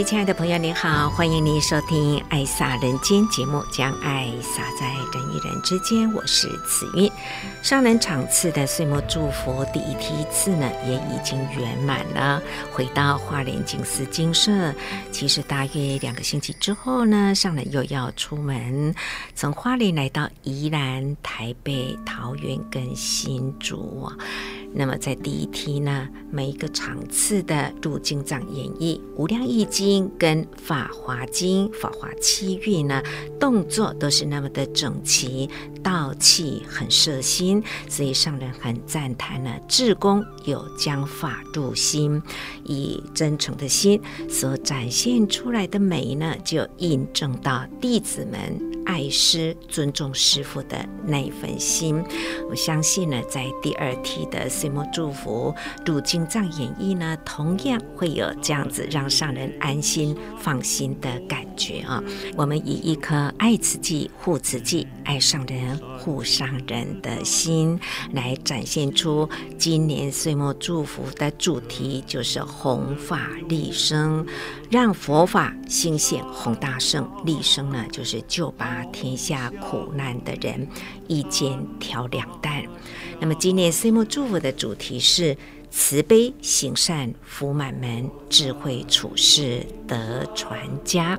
位亲爱的朋友，您好，欢迎您收听《爱洒人间》节目，将爱洒在人与人之间。我是慈韵。上人场次的岁末祝福第一梯次呢，也已经圆满了。回到花莲静思精舍，其实大约两个星期之后呢，上人又要出门，从花莲来到宜兰、台北、桃园跟新竹。那么在第一梯呢，每一个场次的入经藏演绎《无量义经》跟《法华经》《法华七韵》呢，动作都是那么的整齐，道气很摄心，所以上人很赞叹呢，智公有将法入心，以真诚的心所展现出来的美呢，就印证到弟子们。爱师、尊重师傅的那一份心，我相信呢，在第二梯的岁末祝福入经藏演义呢，同样会有这样子让上人安心放心的感觉啊。我们以一颗爱慈济、护慈济、爱上人、护上人的心，来展现出今年岁末祝福的主题，就是弘法利生。让佛法兴显弘大圣，利生呢，就是救拔把天下苦难的人，一肩挑两担。那么今年岁末祝福的主题是慈悲行善福满门，智慧处世得传家。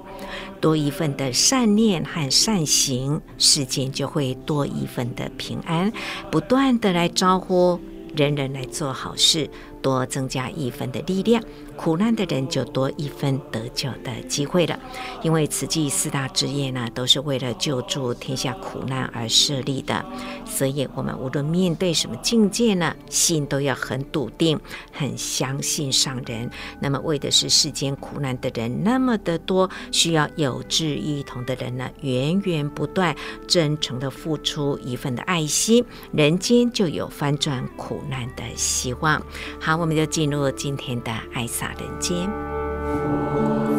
多一份的善念和善行，世间就会多一份的平安。不断的来招呼人人来做好事，多增加一分的力量。苦难的人就多一分得救的机会了，因为慈济四大职业呢，都是为了救助天下苦难而设立的，所以我们无论面对什么境界呢，心都要很笃定，很相信上人。那么为的是世间苦难的人那么的多，需要有志一同的人呢，源源不断、真诚的付出一份的爱心，人间就有翻转苦难的希望。好，我们就进入今天的爱洒人间。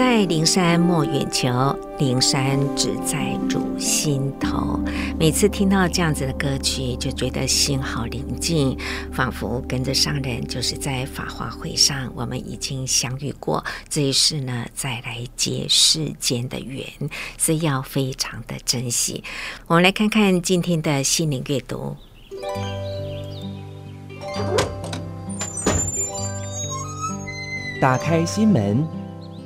在灵山莫远求，灵山只在汝心头。每次听到这样子的歌曲，就觉得心好宁静，仿佛跟着上人，就是在法华会上，我们已经相遇过。这一世呢，再来结世间的缘，所以要非常的珍惜。我们来看看今天的心灵阅读，打开心门。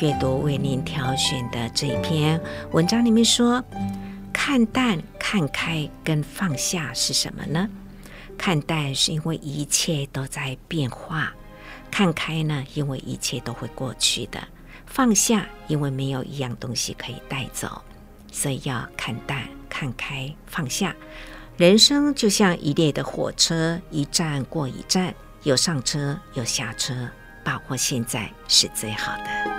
阅读为您挑选的这一篇文章里面说：“看淡、看开跟放下是什么呢？看淡是因为一切都在变化，看开呢，因为一切都会过去的；放下，因为没有一样东西可以带走。所以要看淡、看开、放下。人生就像一列的火车，一站过一站，有上车，有下车，把握现在是最好的。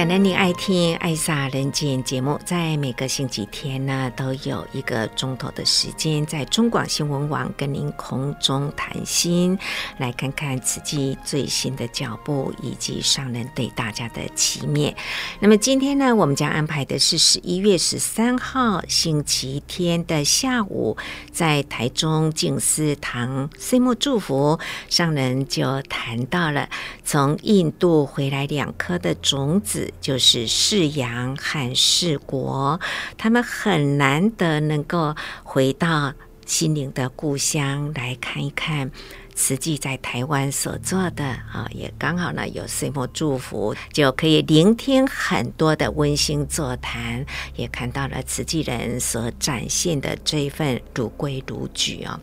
感恩您爱听《爱萨人间》节目，在每个星期天呢，都有一个钟头的时间，在中广新闻网跟您空中谈心，来看看慈济最新的脚步以及上人对大家的祈勉。那么今天呢，我们将安排的是十一月十三号星期天的下午，在台中静思堂岁末祝福，上人就谈到了从印度回来两颗的种子。就是世阳和世国，他们很难得能够回到心灵的故乡来看一看慈济在台湾所做的啊，也刚好呢有岁末祝福，就可以聆听很多的温馨座谈，也看到了慈济人所展现的这一份如规如矩啊。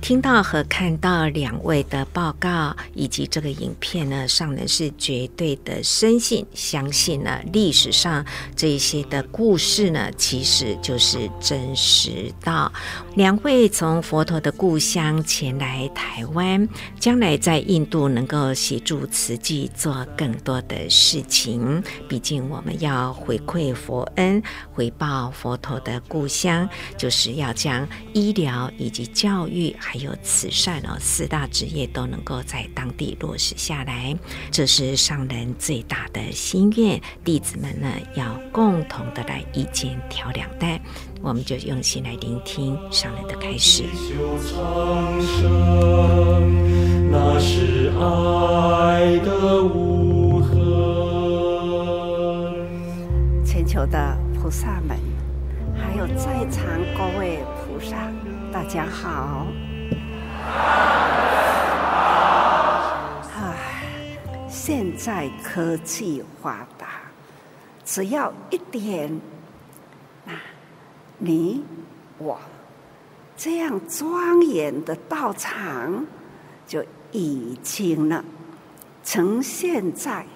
听到和看到两位的报告以及这个影片呢，上人是绝对的深信、相信呢，历史上这些的故事呢，其实就是真实的。两位从佛陀的故乡前来台湾，将来在印度能够协助慈济做更多的事情。毕竟我们要回馈佛恩，回报佛陀的故乡，就是要将医疗以及教育。还有慈善哦，四大职业都能够在当地落实下来，这是上人最大的心愿。弟子们呢，要共同的来一肩挑两担，我们就用心来聆听上人的开始。那是爱的无痕。全球的菩萨们，还有在场各位菩萨，大家好。唉，现在科技发达，只要一点，那你我这样庄严的道场，就已经了，呈现在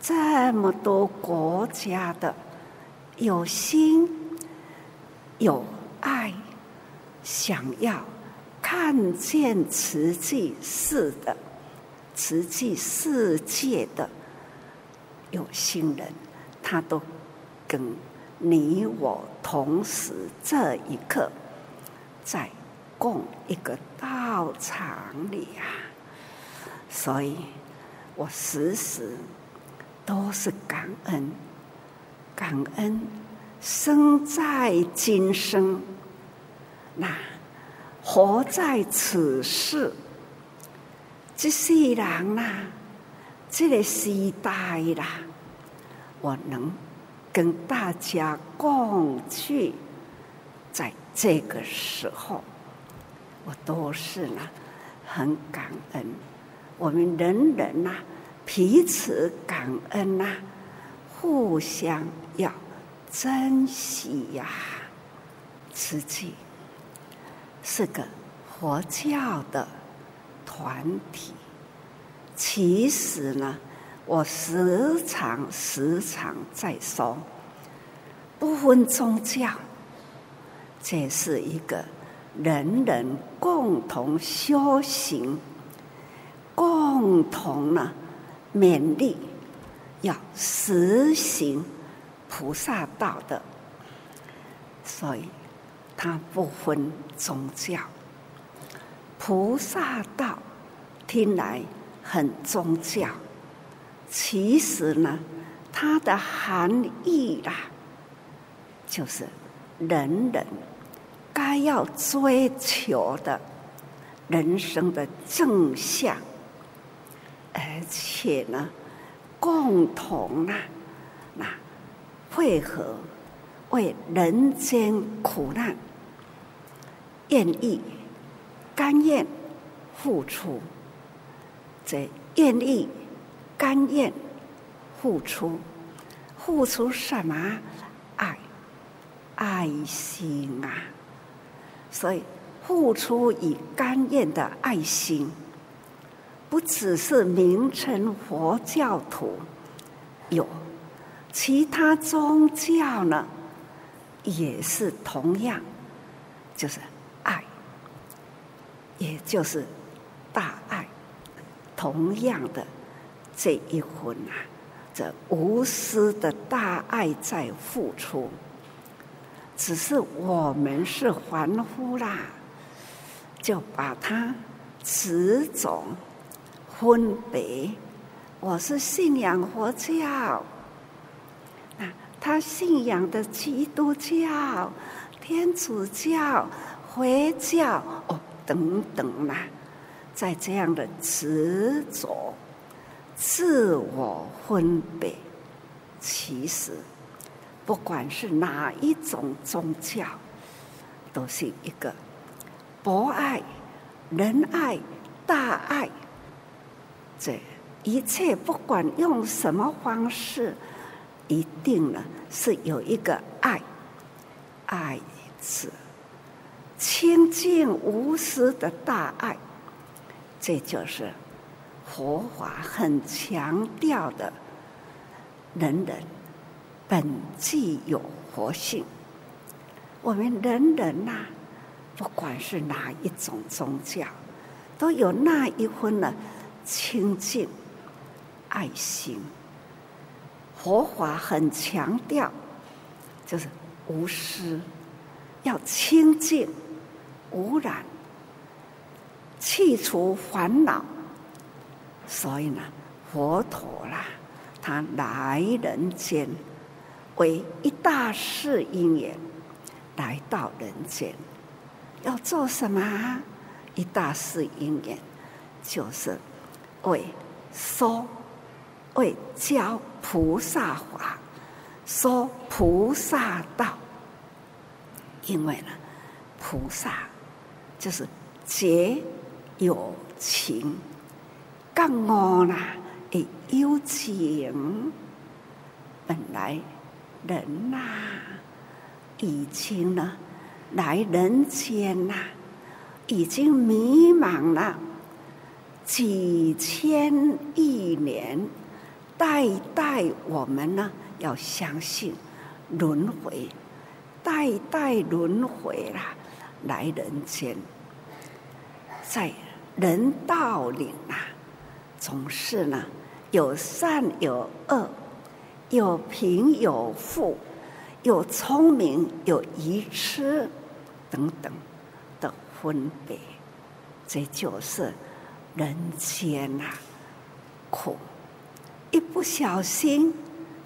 这么多国家的有心有爱，想要。看见慈济世的慈济世界的有心人，他都跟你我同时这一刻在共一个道场里啊，所以我时时都是感恩，感恩生在今生那。活在此世，这世人呐，这个时代啦，我能跟大家共聚，在这个时候，我都是呢很感恩。我们人人呐，彼此感恩呐，互相要珍惜呀，自己。是个佛教的团体。其实呢，我时常时常在说，不分宗教，这是一个人人共同修行、共同呢勉励，要实行菩萨道的，所以。它不分宗教，菩萨道听来很宗教，其实呢，它的含义啦，就是人人该要追求的人生的正向，而且呢，共同啊，那配合为人间苦难，愿意甘愿付出，这愿意甘愿付出，付出什么？爱，爱心啊！所以。付出与甘愿的爱心，不只是名称佛教徒，有其他宗教呢，也是同样，就是爱，也就是大爱，同样的这一份啊，这无私的大爱在付出，只是我们是凡夫啦。就把它此种分别，我是信仰佛教，他信仰的基督教、天主教、回教哦等等啦，在这样的执着、自我分别，其实不管是哪一种宗教，都是一个。博爱、仁爱、大爱，这一切不管用什么方式，一定呢是有一个爱，爱是清净无私的大爱，这就是佛法很强调的，人人本具有佛性，我们人人呐、不管是哪一种宗教，都有那一份的清净爱心。佛法很强调，就是无私，要清净无染，去除烦恼。所以呢，佛陀啦，他来人间为一大事因缘，来到人间。要做什么？一大事因缘，就是为说、为教菩萨法，说菩萨道。因为呢，菩萨就是结有情，更我呢，也有情。本来人呐、已经呢。来人间呐，已经迷茫了几千亿年，代代我们呢要相信轮回，代代轮回啦，来人间，在人道里啊，总是呢有善有恶，有贫有富，有聪明有愚痴。等等的分别，这就是人间呐、苦，一不小心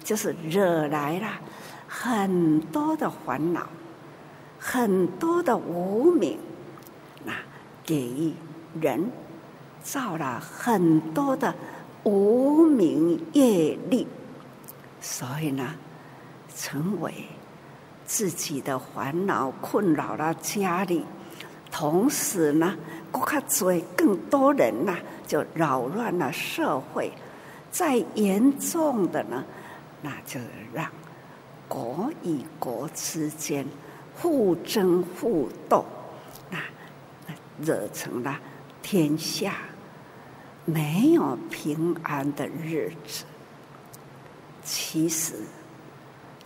就是惹来了很多的烦恼，很多的无明，那给人造了很多的无明业力，所以呢，成为。自己的烦恼困扰了家里，同时呢，更加追更多人呐、啊，就扰乱了社会。再严重的呢，那就让国与国之间互争互斗，那惹成了天下没有平安的日子。其实。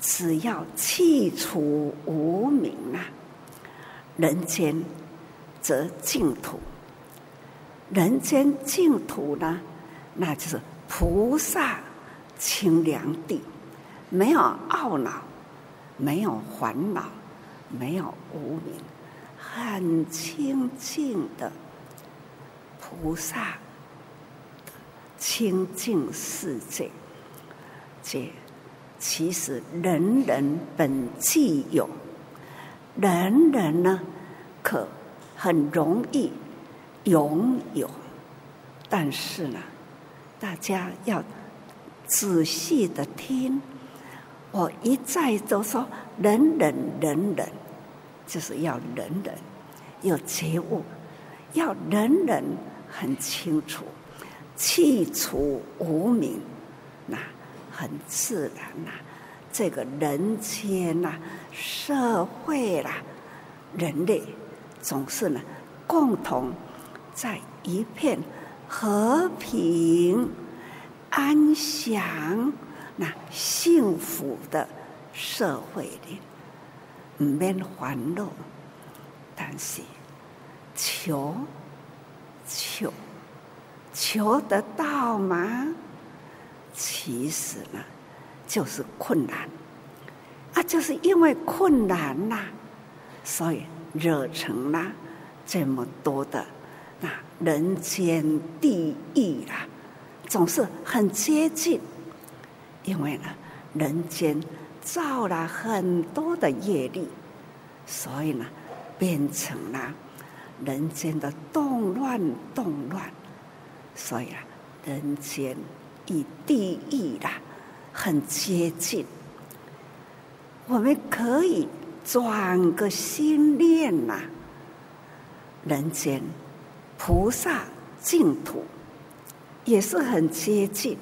只要去除无明啊，人间则净土。人间净土呢，那就是菩萨清凉地，没有懊恼，没有烦恼，没有无明，很清净的菩萨清净世界，这。其实人人本具有，人人呢可很容易拥有。但是呢，大家要仔细的听，我一再都说人人人人，就是要人人有觉悟，要人人很清楚，去除无明，那很自然呐、这个人间呐、啊，社会啦、人类总是呢，共同在一片和平、安详、那幸福的社会里，唔免烦恼，但是求求求得到吗？其实呢？就是困难啊！就是因为困难呐、所以惹成了这么多的人间地狱啦，总是很接近。因为呢，人间造了很多的业力，所以呢，变成了人间的动乱动乱。所以啊，人间与地狱啦。很接近，我们可以转个心念呐、人间菩萨净土也是很接近，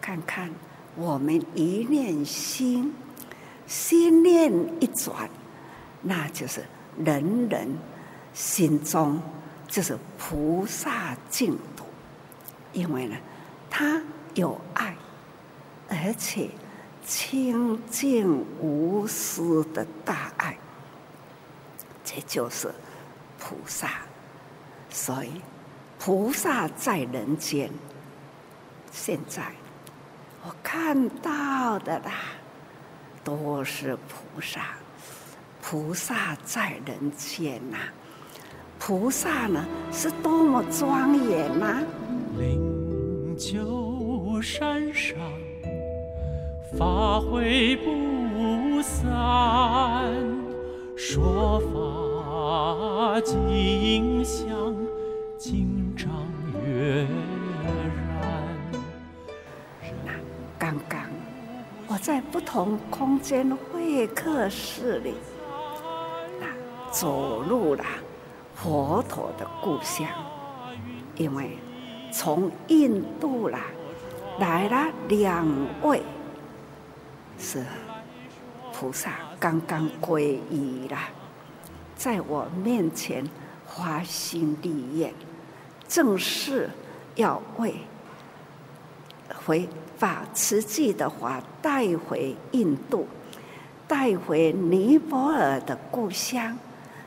看看我们一念心，心念一转，那就是人人心中就是菩萨净土，因为呢，他有爱。而且清净无私的大爱，这就是菩萨。所以菩萨在人间，现在我看到的啦，都是菩萨。菩萨在人间呐、菩萨呢是多么庄严呐、啊！灵鹫山上。法会不散，说法尽香，今朝月然。那刚刚我在不同空间会客室里，那走入了佛陀的故乡，因为从印度啦来了两位。是菩萨刚刚皈依了，在我面前发心立愿，正是要为回把慈济的话带回印度，带回尼泊尔的故乡，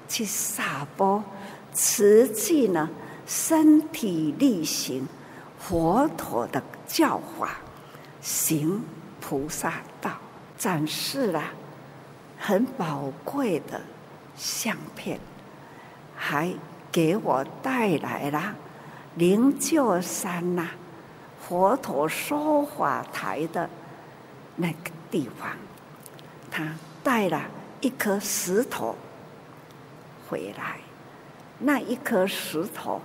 去撒播慈济呢，身体力行佛陀的教法，行菩萨道。展示了很宝贵的相片，还给我带来了灵鹫山呐、佛陀说法台的那个地方。他带了一颗石头回来，那一颗石头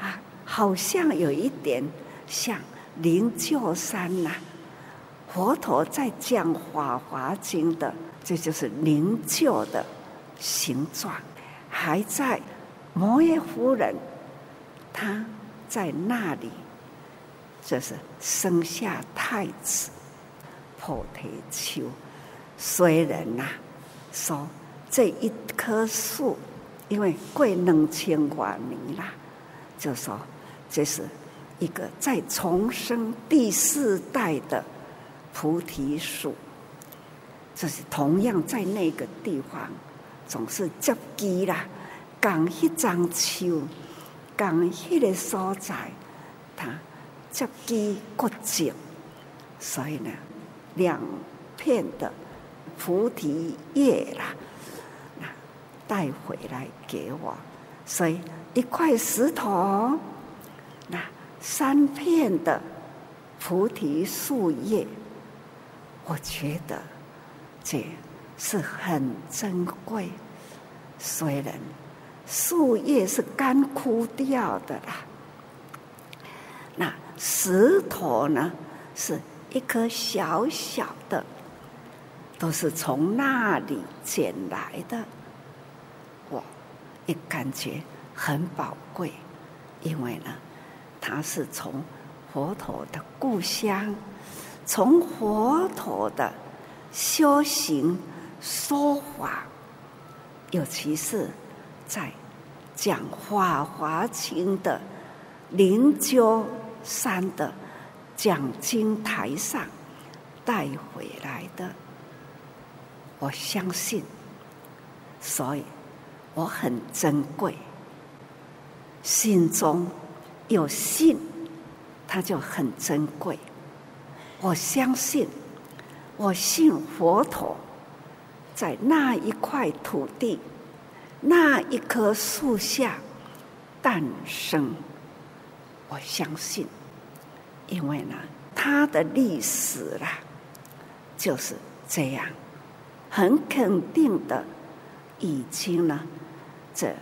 啊，好像有一点像灵鹫山呐、佛陀在讲《法华经》的，这就是灵鹫的形状，还在摩耶夫人，他在那里，就是生下太子菩提丘。虽然呐、啊，说这一棵树，因为贵能千多年啦，就说这是一个在重生第四代的。菩提树，这是同样在那个地方，总是接机啦，讲一张树，讲一个所在，他接机过境，所以呢，两片的菩提叶啦，那带回来给我，所以一块石头，那三片的菩提树叶。我觉得这是很珍贵，虽然树叶是干枯掉的啦。那石头呢，是一颗小小的，都是从那里捡来的。我也感觉很宝贵，因为呢，它是从佛陀的故乡，从佛陀的修行说法，尤其是在讲《法华经》的灵鹫山的讲经台上带回来的，我相信，所以我很珍贵，心中有信。它就很珍贵。我相信，我信佛陀，在那一块土地、那一棵树下诞生。我相信，因为呢，它的历史啦，就是这样，很肯定的，已经呢，这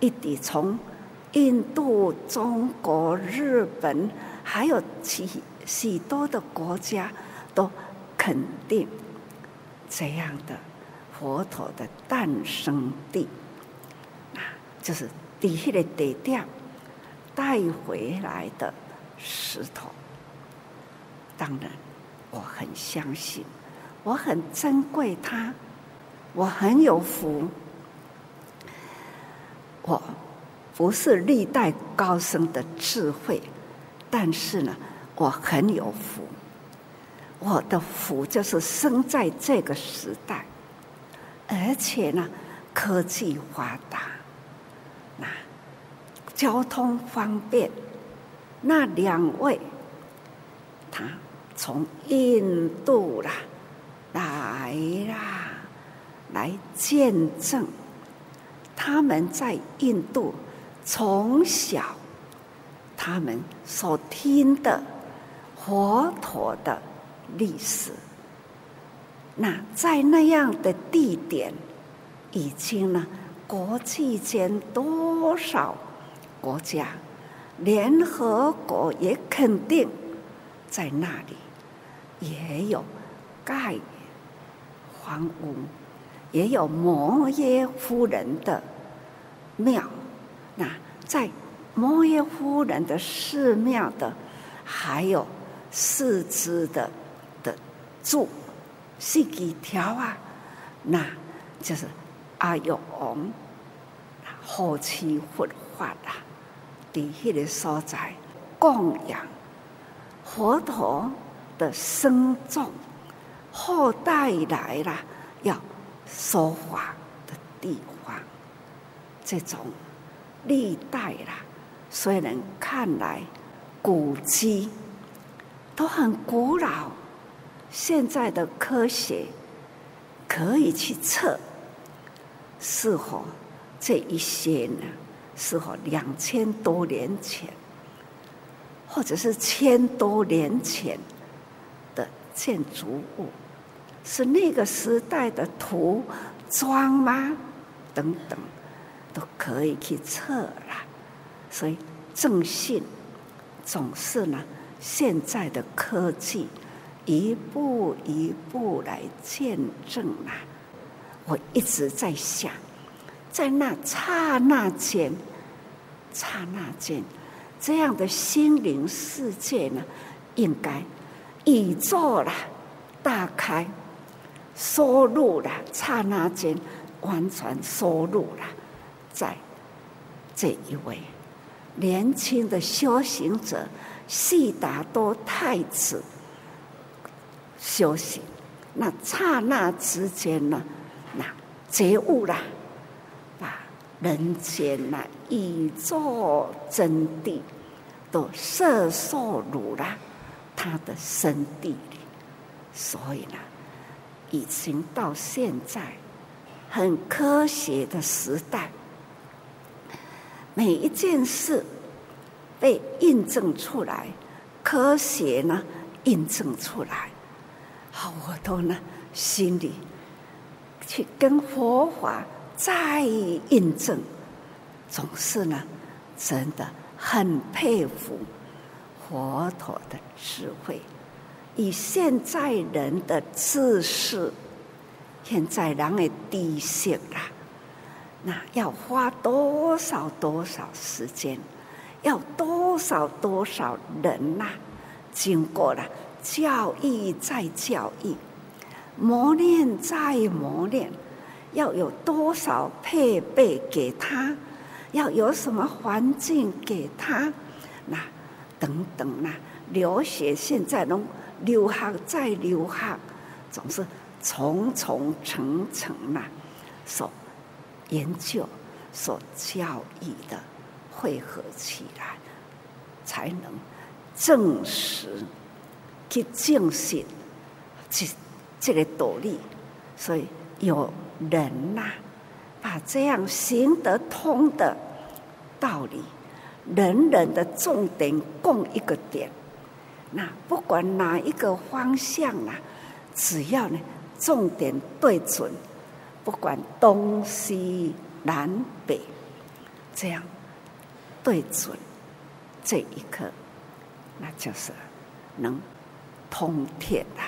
一点从。印度、中国、日本，还有许许多的国家，都肯定这样的佛陀的诞生地，啊，就是底下的地点带回来的石头。当然，我很相信，我很珍贵它，我很有福，我。不是历代高僧的智慧，但是呢，我很有福。我的福就是生在这个时代，而且呢，科技发达，那交通方便。那两位，他从印度啦来啦，来见证他们在印度。从小，他们所听的佛陀的历史，那在那样的地点，已经呢，国际间多少国家，联合国也肯定，在那里也有盖房屋，也有摩耶夫人的庙。那在摩耶夫人的寺庙的，还有四支的的柱，四几条啊，那就是阿育王后期复发啊，在那个所在供养佛陀的僧众后代来了要说法的地方，这种。历代啦，虽然看来古迹都很古老，现在的科学可以去测，是否这一些呢？是否两千多年前，或者是千多年前的建筑物，是那个时代的图装吗？等等。都可以去测了，所以正信总是呢，现在的科技一步一步来见证啊。我一直在想，在那刹那间，刹那间，这样的心灵世界呢，应该宇宙了大开，收入了刹那间完全收入了。在这一位年轻的修行者悉达多太子修行，那刹那之间呢，那觉悟了，把人间那宇宙真谛都摄受入了他的身体里，所以呢，已经到现在很科学的时代。每一件事被印证出来，科学呢印证出来，好，我都呢心里去跟佛法再印证，总是呢，真的很佩服佛陀的智慧。以现在人的知识，现在人的知识啦，那要花多少多少时间，要多少多少人呐、啊，经过了教育再教育，磨练再磨练，要有多少配备给他，要有什么环境给他，那等等呐，留学现在都。留学再留学，总是重重层层呐，所研究、所教育的汇合起来，才能证实去证实这这个道理。所以有人呐、把这样行得通的道理，人人的重点共一个点。那不管哪一个方向啊，只要呢重点对准，不管东西南北，这样对准这一刻，那就是能通天的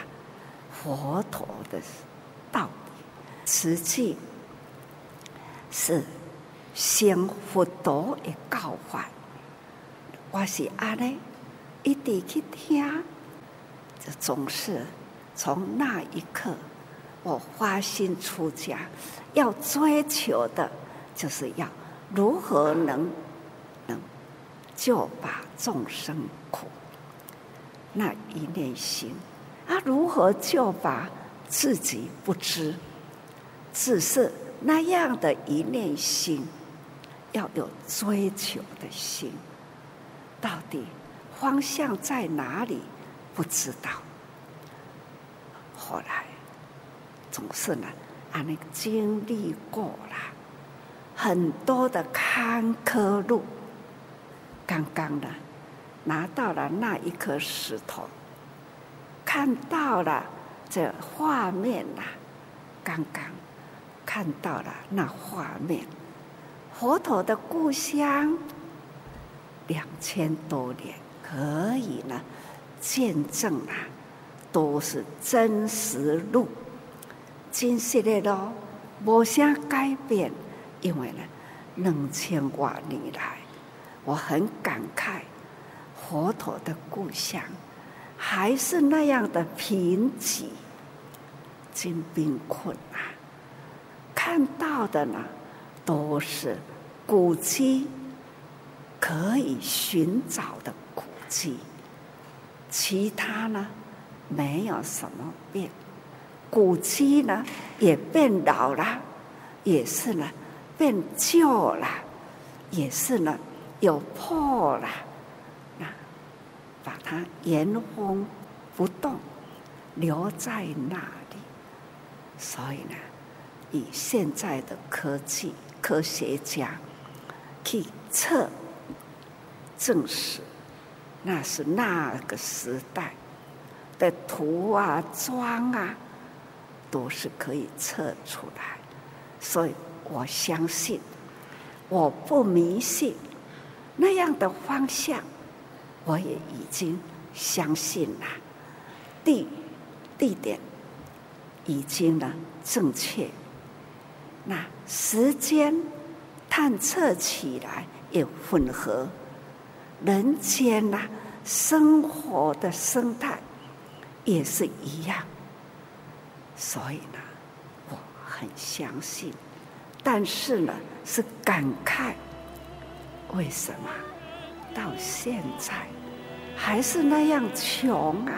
佛陀的道理。实际是先佛陀的教法，我是安呢。一直去听，这总是从那一刻，我发心出家，要追求的，就是要如何能能救拔众生苦。那一念心，啊，如何就把自己不知，只是那样的一念心，要有追求的心，到底。方向在哪里？不知道。后来总是呢，啊，那个经历过了很多的坎坷路。刚刚呢，拿到了那一颗石头，看到了这画面呐。刚刚看到了那画面，佛陀的故乡，两千多年。可以呢，见证啊，都是真实路，真实的咯，无啥改变。因为呢，两千多年来，我很感慨，佛陀的故乡还是那样的贫瘠、真贫困啊。看到的呢，都是古迹可以寻找的。古迹其他呢，没有什么变，古迹呢也变老了，也是呢变旧了，也是呢有破了，把它原封不动留在那里，所以呢，以现在的科技科学家去测证实。那是那个时代的土啊、砖啊，都是可以测出来，所以我相信，我不迷信那样的方向，我也已经相信了。地地点已经呢正确，那时间探测起来也吻合。人间呐、生活的生态也是一样，所以呢，我很相信，但是呢，是感慨，为什么到现在还是那样穷啊？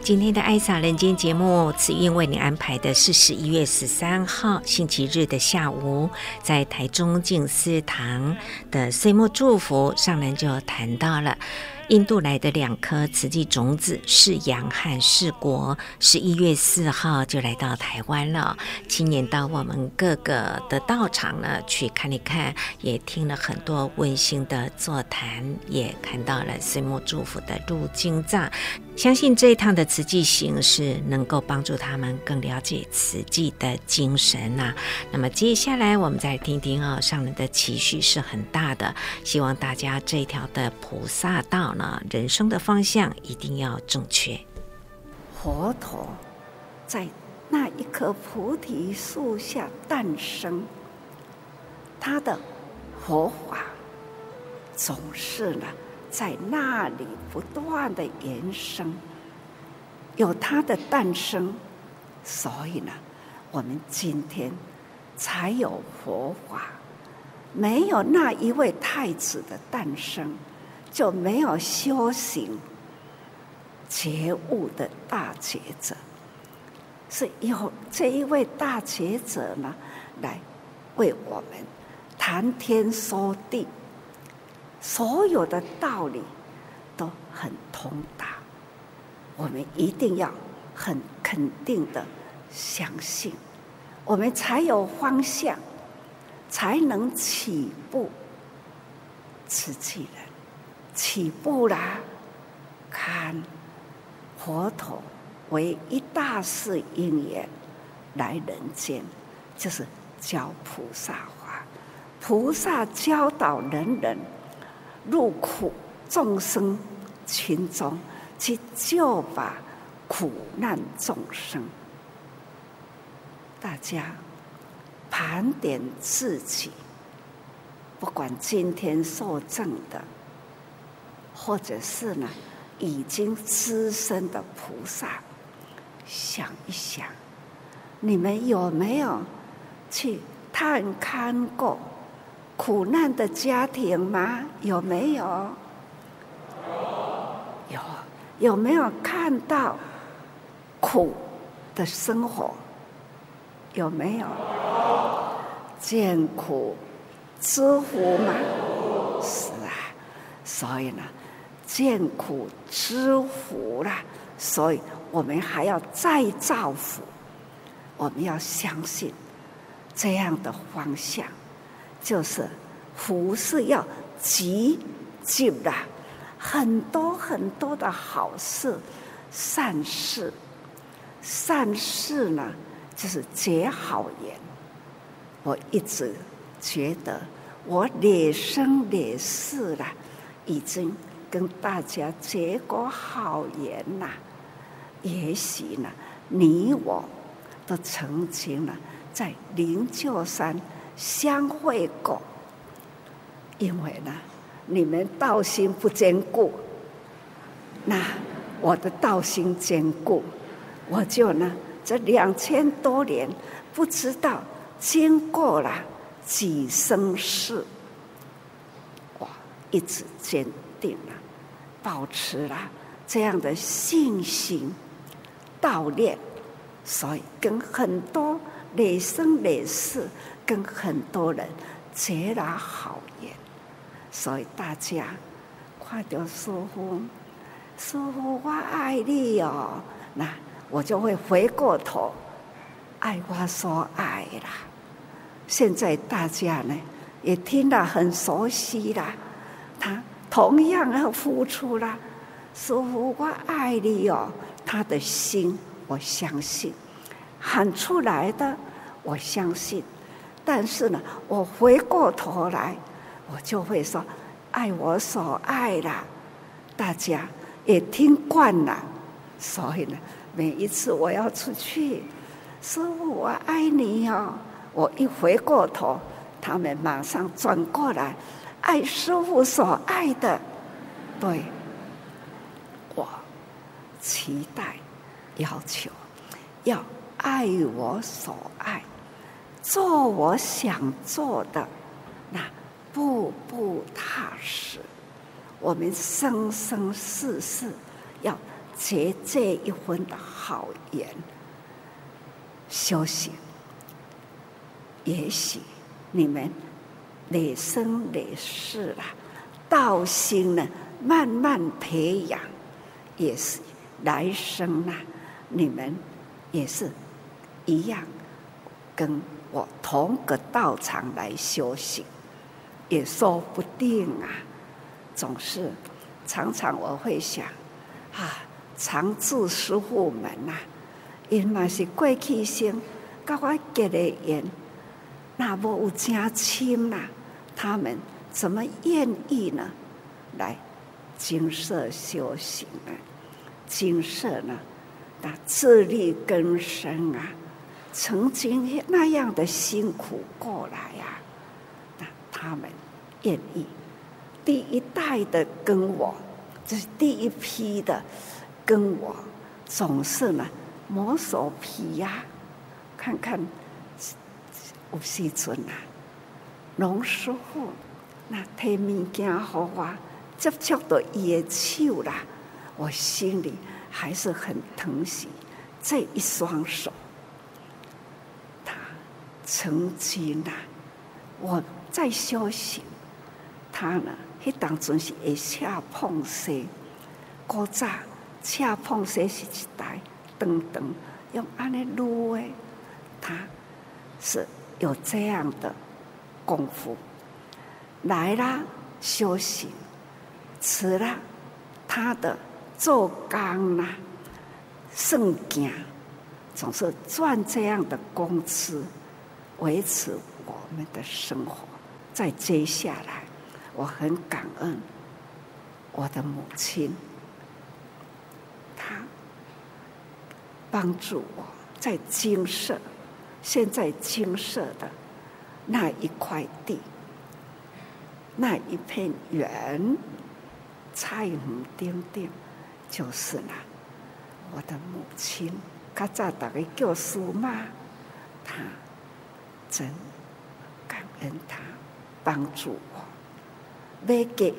今天的《爱洒人间》节目，慈韵为你安排的是十一月十三号星期日的下午，在台中静思堂的岁末祝福上人就谈到了。印度来的两颗瓷器种子是阳和是国，十一月四号就来到台湾了。今年到我们各个的道场呢，去看一看，也听了很多温馨的座谈，也看到了岁末祝福的入经藏。相信这一趟的慈济行是能够帮助他们更了解慈济的精神呐、那么接下来我们再听听啊，上人的期许是很大的，希望大家这一条的菩萨道呢，人生的方向一定要正确。佛陀在那一棵菩提树下诞生，他的佛法总是呢。在那里不断的延伸，有它的诞生，所以呢，我们今天才有佛法。没有那一位太子的诞生，就没有修行觉悟的大觉者。是有这一位大觉者呢，来为我们谈天说地。所有的道理都很通达，我们一定要很肯定的相信，我们才有方向，才能起步。慈济人起步啦，看佛陀为一大事因缘来人间，就是教菩萨话，菩萨教导人人。入苦众生群中去救拔苦难众生，大家盘点自己，不管今天受证的，或者是呢已经资深的菩萨，想一想，你们有没有去探看过？苦难的家庭吗？有没有？有。有没有看到苦的生活？有没有？见苦知福吗？是啊。所以呢，见苦知福了。所以我们还要再造福。我们要相信这样的方向。就是福是要积聚的，很多很多的好事、善事。善事呢，就是结好缘。我一直觉得，我累生累世了，已经跟大家结过好缘呐。也许呢，你我都曾经呢，在灵鹫山。相会过，因为呢，你们道心不坚固，那我的道心坚固，我就呢，这两千多年不知道经过了几生世，我一直坚定了，保持了这样的信心悼念，所以跟很多累生累世。跟很多人结了好缘，所以大家快点师父，师父我爱你哦，那我就会回过头爱我所爱啦。现在大家呢也听得很熟悉啦，他同样要付出啦。师父我爱你哦，他的心我相信喊出来的，我相信。但是呢，我回过头来，我就会说：“爱我所爱啦。”大家也听惯了，所以呢，每一次我要出去，师傅我爱你哦。我一回过头，他们马上转过来，爱师傅所爱的。对，我期待、要求，要爱我所爱。做我想做的，那步步踏实。我们生生世世要结这一份的好缘，修行。也许你们累生累世了，道心呢慢慢培养，也是来生啊，你们也是一样跟。我同个道场来修行，也说不定啊。总是常常我会想，啊，常治师傅们呐、啊，因嘛是过去生，跟我结的缘，那无有真亲呐，他们怎么愿意呢？来金色修行啊，金色呢？那自力更生啊，曾经那样的辛苦过来呀、啊，那他们愿意第一代的跟我，这是第一批的跟我，总是呢摸手皮呀、看看有时阵啊，龙师傅那提物件好啊，接触到伊的手啦，我心里。还是很疼惜这一双手。曾经呐，我在修行，他呢，迄当阵是会恰碰色，古早恰碰色是一台灯灯，用安尼撸诶，他是有这样的功夫，来啦修行，吃了他的。做工啦，算件总是赚这样的工资，维持我们的生活。再接下来，我很感恩我的母亲，她帮助我在金色，现在金色的那一块地，那一片园，菜园丁丁。就是啦，我的母亲，她早大家叫苏妈，她真感恩他帮助我，买给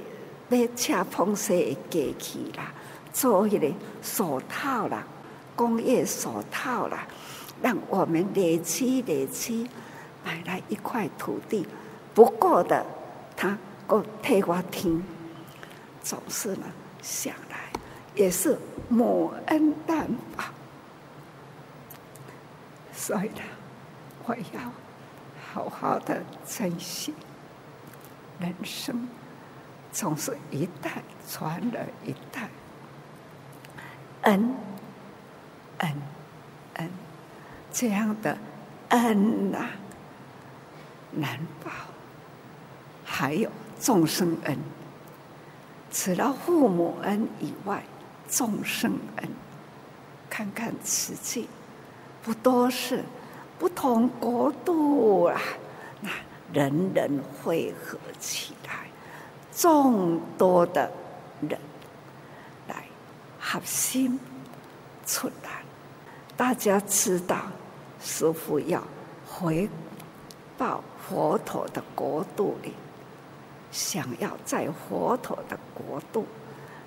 买恰碰色的机器啦，做一个手套啦，工业手套啦，让我们累积累积，买来一块土地，不够的，他给替我听，总是呢想来。也是母恩担保，所以呢，我要好好的珍惜人生，总是一代传了一代，恩恩恩，这样的恩呐、难报，还有众生恩，除了父母恩以外。众生恩，看看此际，不多是不同国度啊，那人人汇合起来，众多的人来合心出来，大家知道，师父要回报佛陀的国度里，想要在佛陀的国度。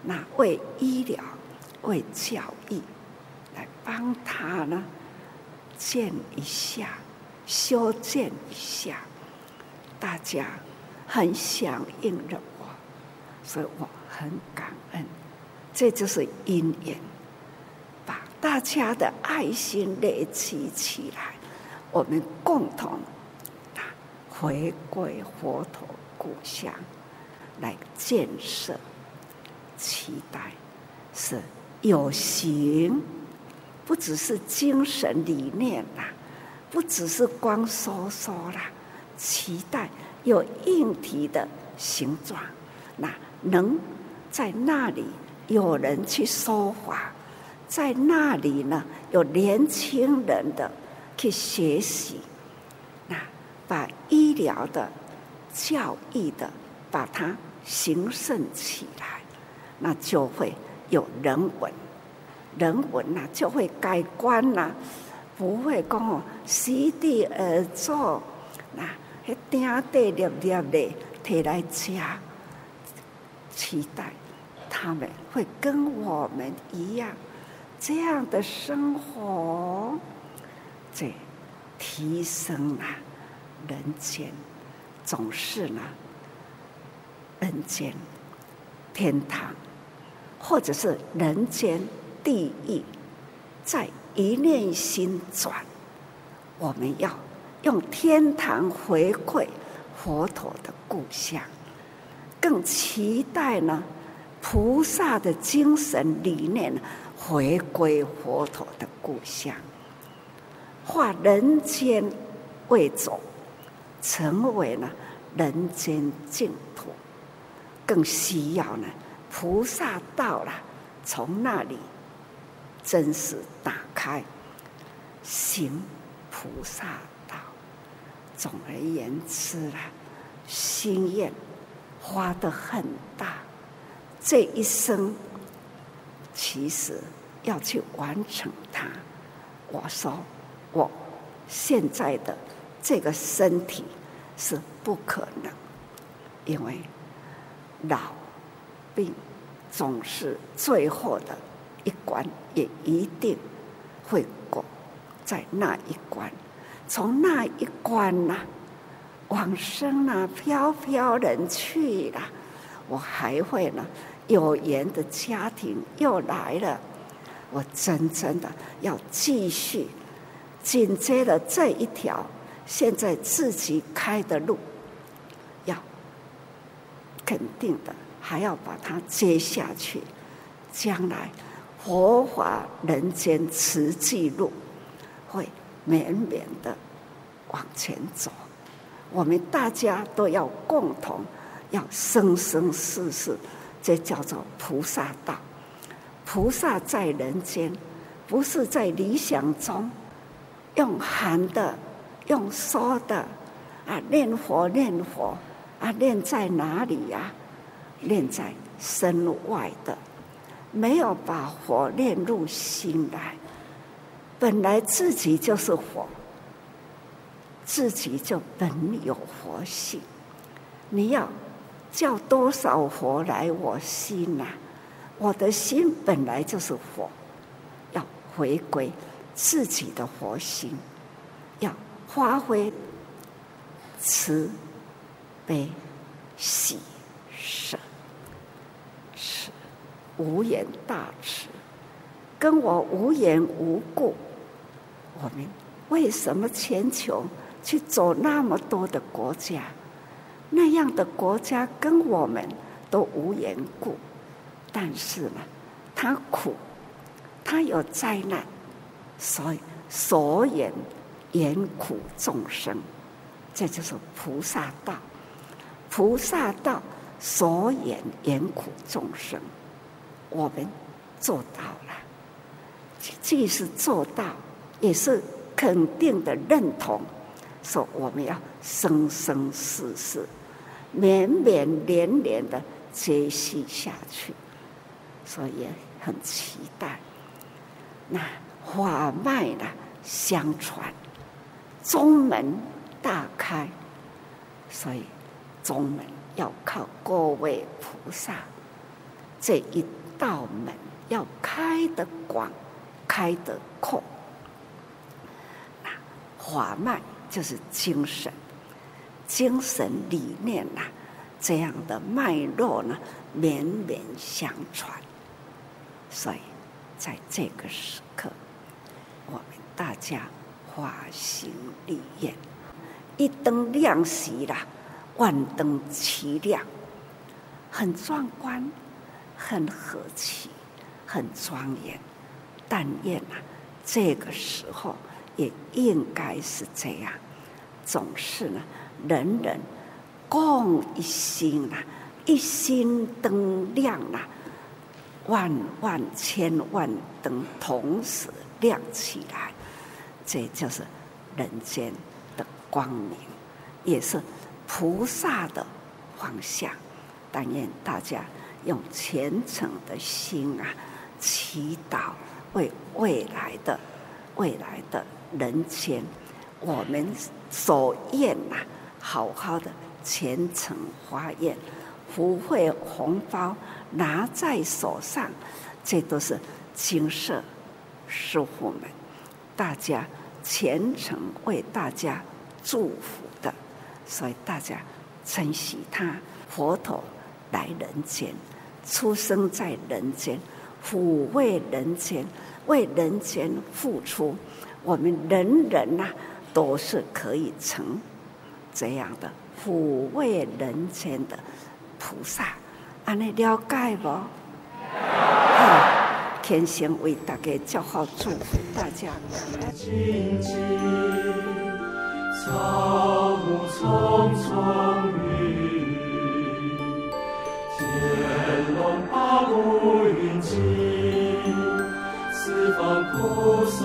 那为医疗、为教育来帮他呢，建一下、修建一下，大家很响应着我，所以我很感恩。这就是因缘，把大家的爱心累积起来，我们共同回归佛陀故乡来建设。期待是有形，不只是精神理念啦，不只是光说说啦。期待有硬体的形状，那能在那里有人去说法，在那里呢有年轻人的去学习，那把医疗的、教育的，把它形成起来。那就会有人文，人文呐就会改观呐，不会讲哦席地而坐，那还点点粒粒的提来吃，期待他们会跟我们一样这样的生活，这提升啊人间总是呢人间天堂。或者是人间地狱，在一念心转，我们要用天堂回馈佛陀的故乡，更期待呢菩萨的精神理念回归佛陀的故乡，化人间为种，成为了人间净土，更需要呢菩萨到了，从那里真实打开，行菩萨道。总而言之啦，心愿花得很大，这一生其实要去完成它。我说，我现在的这个身体是不可能，因为老病总是最后的一关，也一定会过在那一关。从那一关呐、往生啊，飘飘人去了。我还会呢，有缘的家庭又来了。我真正的要继续紧接着这一条现在自己开的路，要肯定的还要把它接下去。将来佛法人间慈济路会。绵绵的往前走，我们大家都要共同要生生世世，这叫做菩萨道。菩萨在人间，不是在理想中用喊的、用说的啊，念佛念佛啊，念在哪里呀、念在身外的，没有把火炼入心来。本来自己就是火，自己就本有佛性。你要叫多少佛来我心呐、我的心本来就是佛，要回归自己的佛心，要发挥慈悲喜舍，无缘大慈，跟我无缘无故。我们为什么全球去走那么多的国家？那样的国家跟我们都无缘故，但是呢，他苦，他有灾难，所以所言言苦众生，这就是菩萨道。菩萨道所言言苦众生，我们做到了，即使做到。也是肯定的认同，说我们要生生世世、绵绵连连的接续下去，所以也很期待。那法脉的，相传，宗门大开，所以宗门要靠各位菩萨，这一道门要开得广，开得阔。法脉就是精神，精神理念呐、这样的脉络呢，绵绵相传。所以，在这个时刻，我们大家发心立愿，一灯亮时啦，万灯齐亮，很壮观，很和气，很庄严。但愿啊，这个时候。也应该是这样，总是呢，人人共一心呐，一心灯亮呐，万万千万灯同时亮起来，这就是人间的光明，也是菩萨的方向。但愿大家用虔诚的心啊，祈祷为未来的未来的。人间，我们所愿呐，好好的虔诚发愿，福慧红包拿在手上，这都是金色师傅们，大家虔诚为大家祝福的，所以大家珍惜他。佛陀来人间，出生在人间，抚慰人间，为人间付出。我们人人呐、都是可以成这样的抚慰人间的菩萨，安尼了解不？天仙为大家叫好祝福大家。草木葱葱龙八部云集，四方菩萨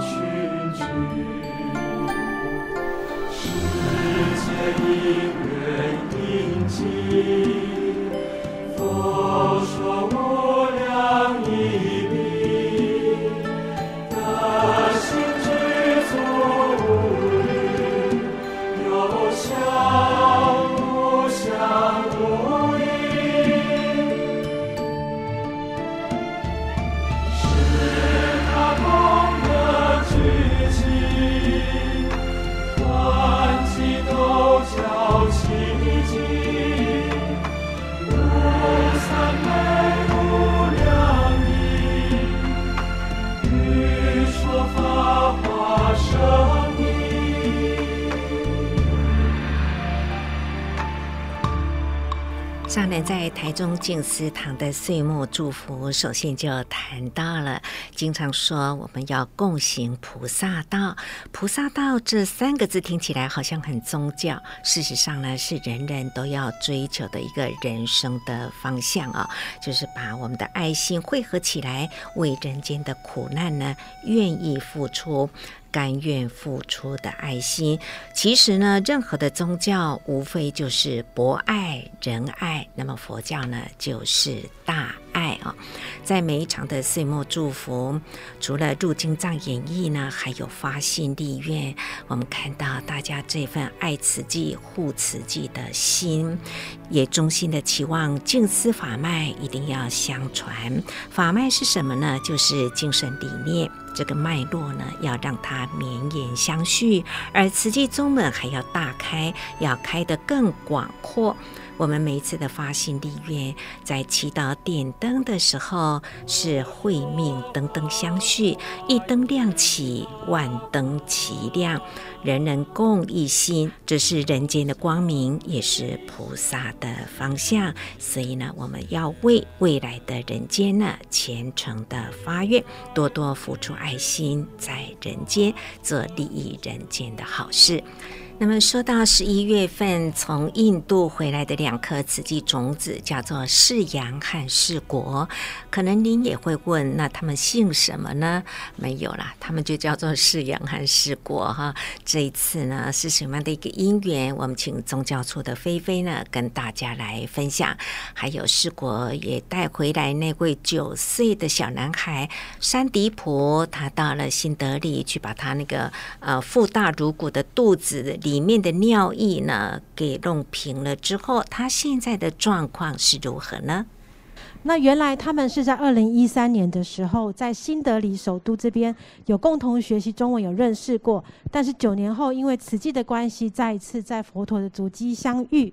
群聚，世界因缘应尽，佛说无中静思堂的岁末祝福，首先就谈到了，经常说我们要共行菩萨道。菩萨道这三个字听起来好像很宗教，事实上呢，是人人都要追求的一个人生的方向啊，就是把我们的爱心汇合起来，为人间的苦难呢，愿意付出。甘愿付出的爱心，其实呢，任何的宗教无非就是博爱、仁爱。那么佛教呢，就是大爱啊。在每一场的岁末祝福，除了入经藏演义呢，还有发心立愿。我们看到大家这份爱慈济、护慈济的心，也衷心的期望静思法脉一定要相传。法脉是什么呢？就是精神理念。这个脉络呢，要让它绵延相续，而慈济宗门还要大开，要开得更广阔。我们每一次的发心立愿，在祈祷点灯的时候，是慧命灯灯相续，一灯亮起，万灯齐亮，人人共一心，这是人间的光明，也是菩萨的方向。所以呢，我们要为未来的人间呢，虔诚的发愿，多多付出爱心，在人间做利益人间的好事。那么说到十一月份从印度回来的两颗慈济种子，叫做世阳和世国。可能您也会问，那他们姓什么呢？没有啦，他们就叫做世阳和世国哈。这一次呢，是什么样的一个因缘？我们请宗教处的菲菲呢，跟大家来分享。还有世国也带回来那位九岁的小男孩山迪普，他到了新德里去把他那个呃腹大如鼓的肚子里。里面的尿液呢，给弄平了之后，他现在的状况是如何呢？那原来他们是在二零一三年的时候，在新德里首都这边有共同学习中文，有认识过，但是九年后因为慈济的关系，再一次在佛陀的足迹相遇。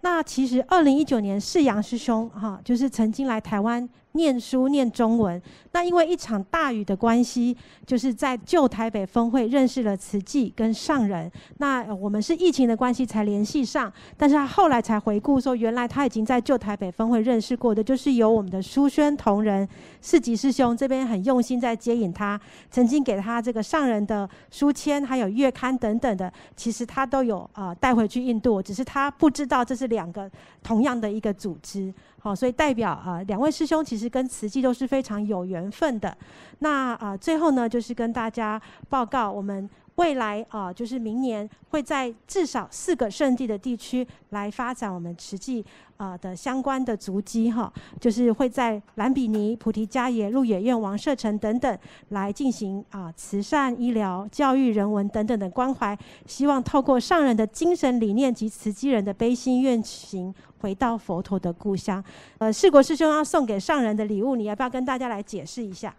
那其实二零一九年世阳师兄哈，就是曾经来台湾。念书念中文，那因为一场大雨的关系，就是在旧台北分会认识了慈济跟上人。那我们是疫情的关系才联系上，但是他后来才回顾说，原来他已经在旧台北分会认识过的，就是有我们的书轩同仁四吉师兄这边很用心在接引他，曾经给他这个上人的书签，还有月刊等等的，其实他都有啊带回去印度，只是他不知道这是两个同样的一个组织。好，所以代表啊，两位师兄其实跟慈济都是非常有缘分的。那啊，最后呢，就是跟大家报告，我们未来啊，就是明年会在至少四个圣地的地区来发展我们慈济啊的相关的足迹哈，就是会在兰比尼、菩提迦耶、鹿野苑、王舍城等等来进行啊慈善、医疗、教育、人文等等的关怀，希望透过上人的精神理念及慈济人的悲心愿行。回到佛陀的故乡，呃，世国师兄要送给上人的礼物，你要不要跟大家来解释一下？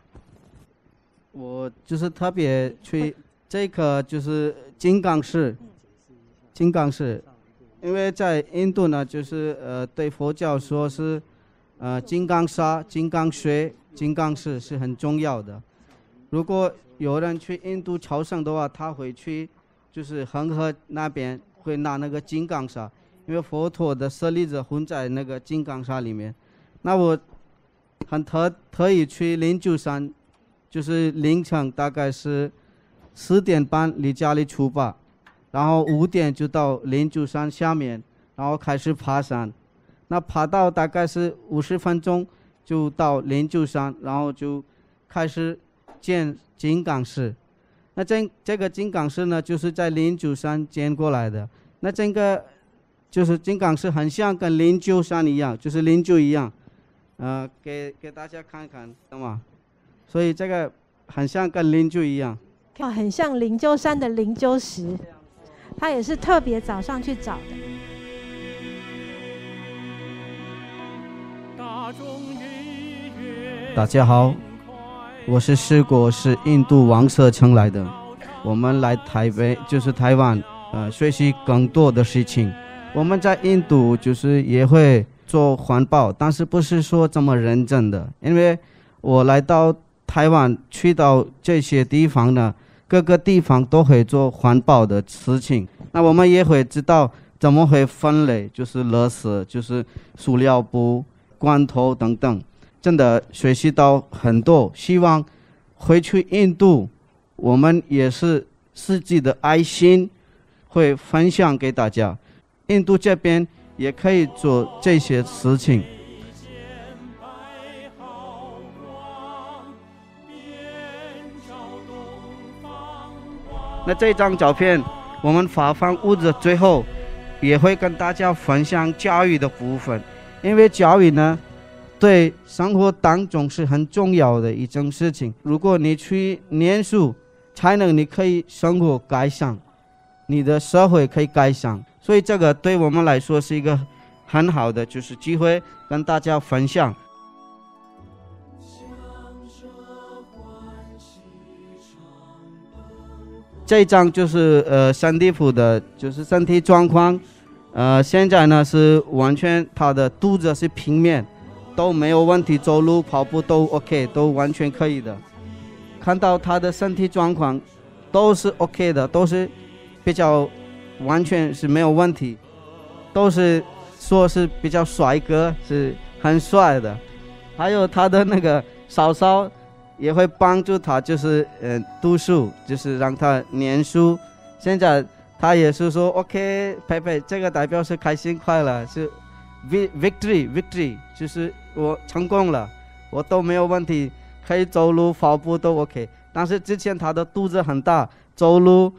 我就是特别去这个就是金刚石，金刚石，因为在印度呢，就是呃对佛教说是呃金刚砂、金刚水、金刚石是很重要的。如果有人去印度朝圣的话，他会去就是恒河那边会拿那个金刚砂。因为佛陀的舍利子混在那个金刚砂里面，那我很特特意去灵鹫山，就是凌晨大概是四点半离家里出发，然后五点就到灵鹫山下面，然后开始爬山。那爬到大概是五十分钟就到灵鹫山，然后就开始建金刚石。那这这个金刚石呢，就是在灵鹫山建过来的。那这个就是金刚石，很像跟灵鹫山一样，就是灵鹫一样。呃，给给大家看看，懂吗？所以这个很像跟灵鷲一样。看，很像灵鹫山的灵鹫石，他也是特别早上去找的。大家好，我是师果，是印度王舍城来的。我们来台北，就是台湾，呃，学习更多的事情。我们在印度就是也会做环保，但是不是说这么认真的。因为我来到台湾，去到这些地方呢，各个地方都会做环保的事情。那我们也会知道怎么会分类，就是垃圾，就是塑料布、罐头等等。真的学习到很多，希望回去印度，我们也是自己的爱心会分享给大家。印度这边也可以做这些事情。那这张照片，我们发放物资最后也会跟大家分享教育的部分，因为教育呢。对生活当中是很重要的一件事情。如果你去念书，才能你可以生活改善，你的社会可以改善。所以这个对我们来说是一个很好的就是机会，跟大家分享。这张就是呃山地普的，就是身体状况。呃，现在呢是完全他的肚子是平面。都没有问题，走路、跑步都 OK，都完全可以的。看到他的身体状况，都是 OK 的，都是比较完全是没有问题，都是说是比较帅哥，是很帅的。还有他的那个嫂嫂也会帮助他，就是嗯读书，就是让他念书。现在他也是说 OK，佩佩，这个代表是开心快乐，是 victory victory，就是。我成功了，我都没有问题，可以走路、跑步都 OK。但是之前他的肚子很大，走路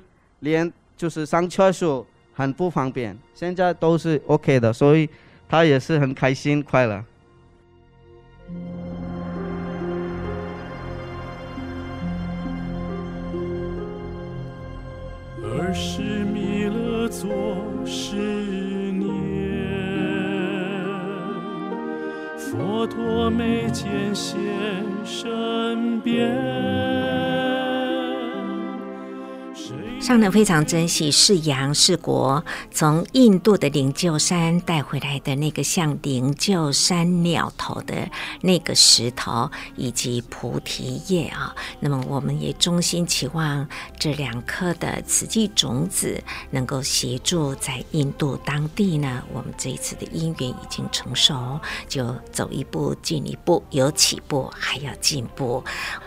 连就是上厕所很不方便，现在都是 OK 的，所以他也是很开心、快乐。是弥勒作十年佛陀眉间现身边。上人非常珍惜是杨是国从印度的灵鹫山带回来的那个像灵鹫山鸟头的那个石头以及菩提叶啊，那么我们也衷心期望这两颗的慈济种子能够协助在印度当地呢。我们这一次的因缘已经成熟，就走一步进一步，有起步还要进步。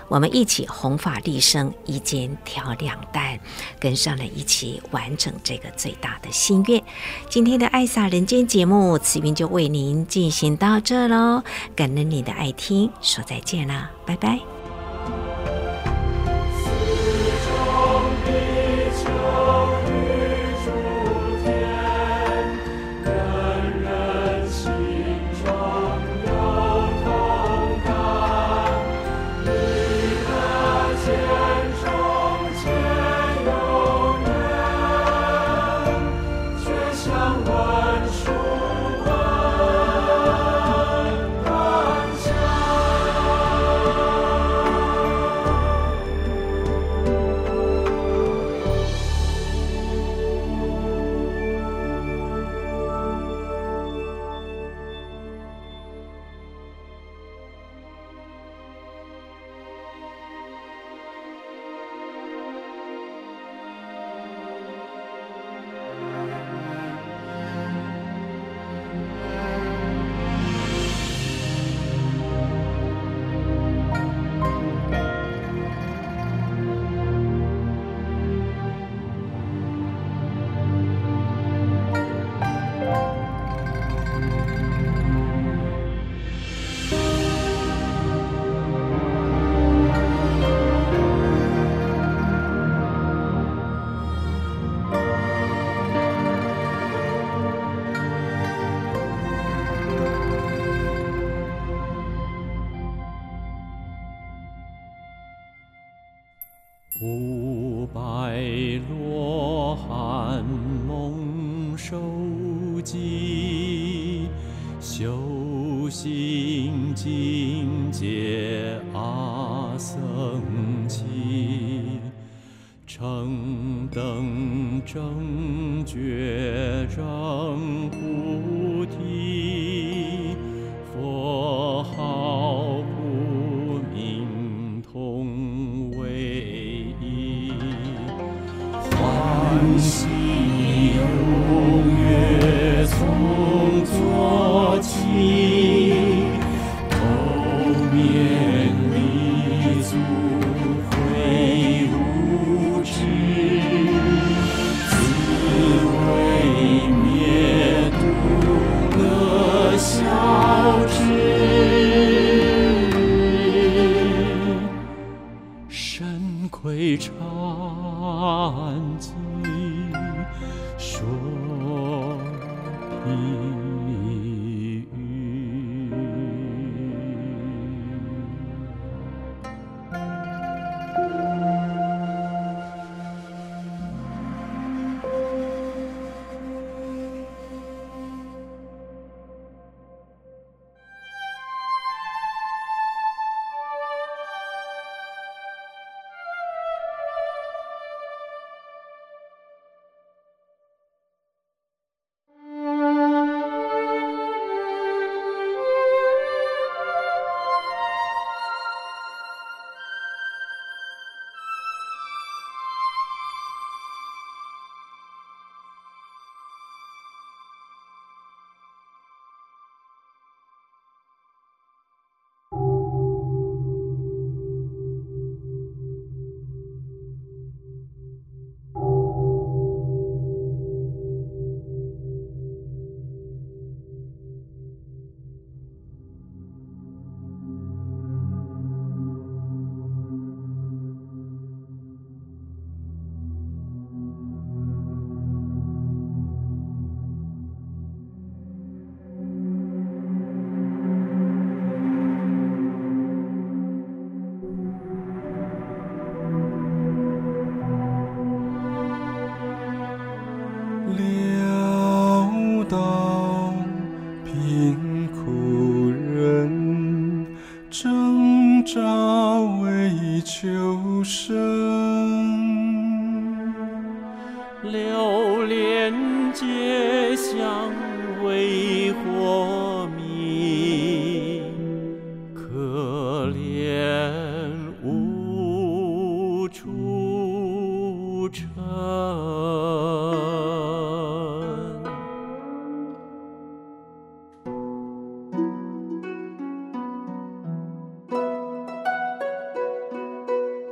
我们一起弘法利生，一肩挑两担，跟上人一起完成这个最大的心愿。今天的爱洒人间节目，慈云就为您进行到这喽，感恩你的爱听，说再见了，拜拜。